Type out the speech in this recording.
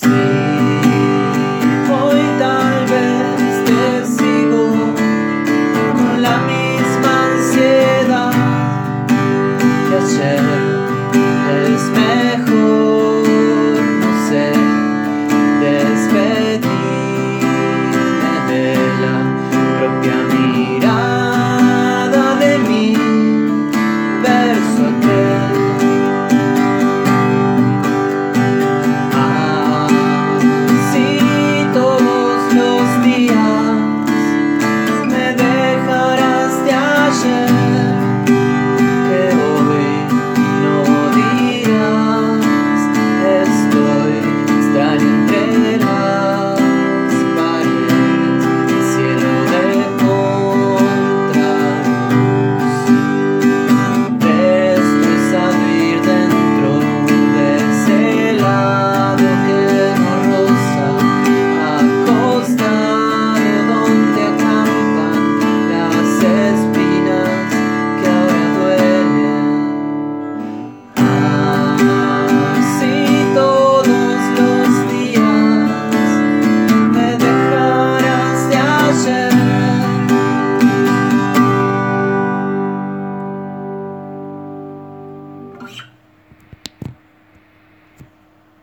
See closer